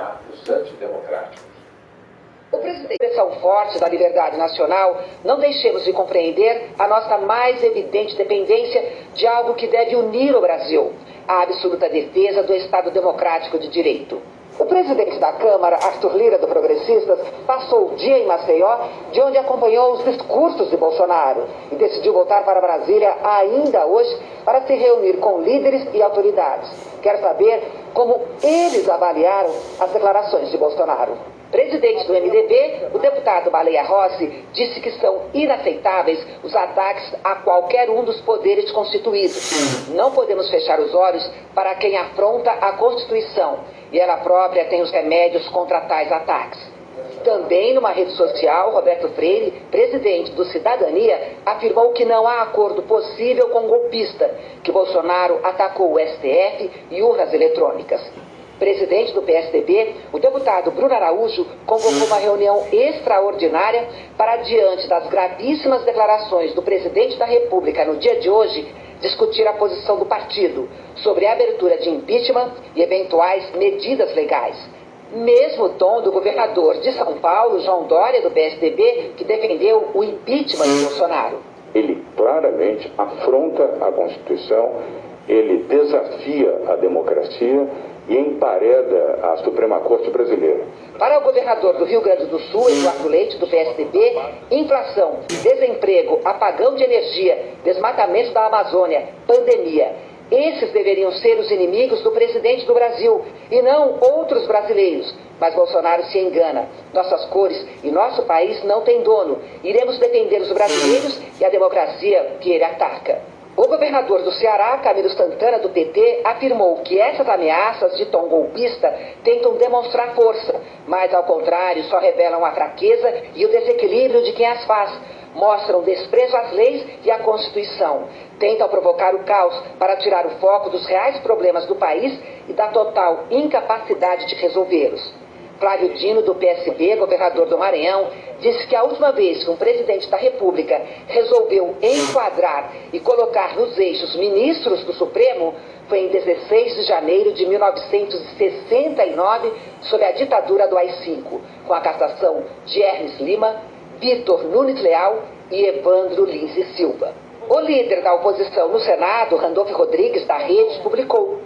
atos antidemocráticos. O presidente, expressão forte da liberdade nacional, não deixemos de compreender a nossa mais evidente dependência de algo que deve unir o Brasil, a absoluta defesa do Estado democrático de direito. O presidente da Câmara, Arthur Lira, do Progressistas, passou o dia em Maceió, de onde acompanhou os discursos de Bolsonaro e decidiu voltar para Brasília ainda hoje para se reunir com líderes e autoridades. Quer saber como eles avaliaram as declarações de Bolsonaro. Presidente do MDB, o deputado Baleia Rossi disse que são inaceitáveis os ataques a qualquer um dos poderes constituídos. Não podemos fechar os olhos para quem afronta a Constituição e ela própria tem os remédios contra tais ataques. Também numa rede social, Roberto Freire, presidente do Cidadania, afirmou que não há acordo possível com golpista, que Bolsonaro atacou o STF e urnas eletrônicas. Presidente do PSDB, o deputado Bruno Araújo convocou uma reunião extraordinária para, diante das gravíssimas declarações do presidente da República no dia de hoje, discutir a posição do partido sobre a abertura de impeachment e eventuais medidas legais. Mesmo tom do governador de São Paulo, João Dória, do PSDB, que defendeu o impeachment de Bolsonaro. Ele claramente afronta a Constituição, ele desafia a democracia e empareda a Suprema Corte brasileira. Para o governador do Rio Grande do Sul, Eduardo Leite, do PSDB, inflação, desemprego, apagão de energia, desmatamento da Amazônia, pandemia. Esses deveriam ser os inimigos do presidente do Brasil e não outros brasileiros. Mas Bolsonaro se engana. Nossas cores e nosso país não têm dono. Iremos defender os brasileiros e a democracia que ele ataca. O governador do Ceará, Camilo Santana, do PT, afirmou que essas ameaças de tom golpista tentam demonstrar força, mas, ao contrário, só revelam a fraqueza e o desequilíbrio de quem as faz. Mostram desprezo às leis e à Constituição. Tentam provocar o caos para tirar o foco dos reais problemas do país e da total incapacidade de resolvê-los. Flávio Dino, do PSB, governador do Maranhão, disse que a última vez que um presidente da República resolveu enquadrar e colocar nos eixos ministros do Supremo foi em 16 de janeiro de 1969, sob a ditadura do AI-5, com a cassação de Hermes Lima, Vitor Nunes Leal e Evandro Lins e Silva. O líder da oposição no Senado, Randolfo Rodrigues, da Rede, publicou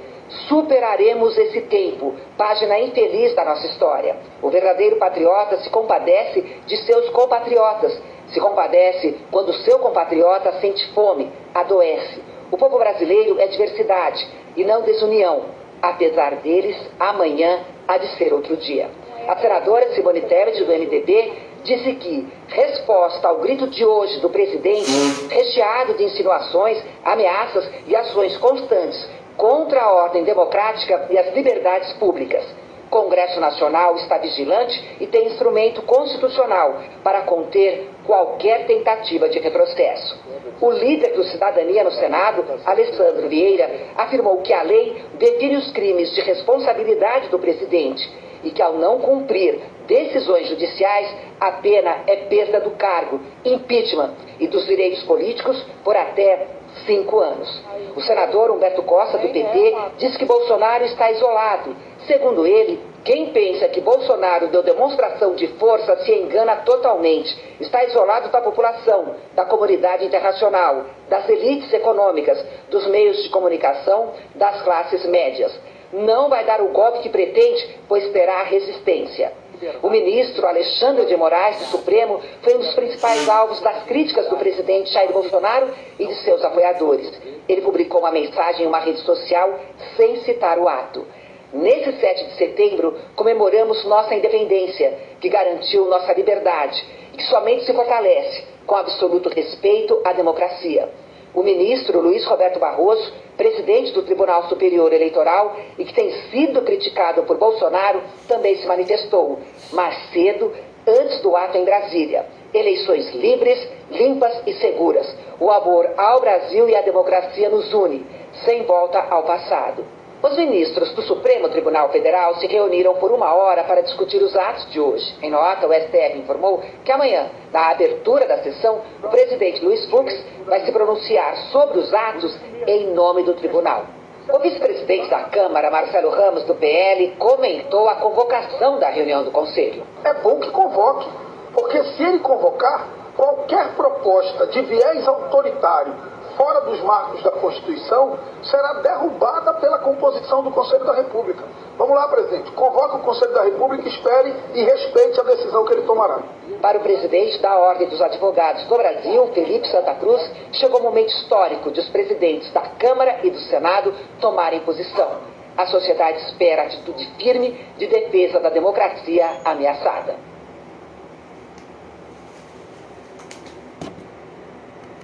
Superaremos esse tempo, página infeliz da nossa história. O verdadeiro patriota se compadece de seus compatriotas, se compadece quando seu compatriota sente fome, adoece. O povo brasileiro é diversidade e não desunião. Apesar deles, amanhã há de ser outro dia. A senadora Simone Tebet, do MDB, disse que, resposta ao grito de hoje do presidente, recheado de insinuações, ameaças e ações constantes contra a ordem democrática e as liberdades públicas. O Congresso Nacional está vigilante e tem instrumento constitucional para conter qualquer tentativa de retrocesso. O líder do Cidadania no Senado, Alessandro Vieira, afirmou que a lei define os crimes de responsabilidade do presidente e que, ao não cumprir decisões judiciais, a pena é perda do cargo, impeachment e dos direitos políticos por até cinco anos. O senador Humberto Costa, do PT, diz que Bolsonaro está isolado. Segundo ele, quem pensa que Bolsonaro deu demonstração de força se engana totalmente. Está isolado da população, da comunidade internacional, das elites econômicas, dos meios de comunicação, das classes médias. Não vai dar o golpe que pretende, pois terá resistência. O ministro Alexandre de Moraes, do Supremo, foi um dos principais alvos das críticas do presidente Jair Bolsonaro e de seus apoiadores. Ele publicou uma mensagem em uma rede social sem citar o ato. Nesse 7 de setembro, comemoramos nossa independência, que garantiu nossa liberdade e que somente se fortalece com absoluto respeito à democracia. O ministro Luiz Roberto Barroso, presidente do Tribunal Superior Eleitoral e que tem sido criticado por Bolsonaro, também se manifestou, mas cedo, antes do ato em Brasília. Eleições livres, limpas e seguras. O amor ao Brasil e à democracia nos une, sem volta ao passado. Os ministros do Supremo Tribunal Federal se reuniram por uma hora para discutir os atos de hoje. Em nota, o STF informou que amanhã, na abertura da sessão, o presidente Luiz Fux vai se pronunciar sobre os atos em nome do tribunal. O vice-presidente da Câmara, Marcelo Ramos, do PL, comentou a convocação da reunião do Conselho. É bom que convoque, porque se ele convocar, qualquer proposta de viés autoritário fora dos marcos da Constituição será derrubada pela composição do Conselho da República. Vamos lá, presidente. Convoque o Conselho da República, espere e respeite a decisão que ele tomará. Para o presidente da Ordem dos Advogados do Brasil, Felipe Santa Cruz, chegou o momento histórico de os presidentes da Câmara e do Senado tomarem posição. A sociedade espera atitude firme de defesa da democracia ameaçada.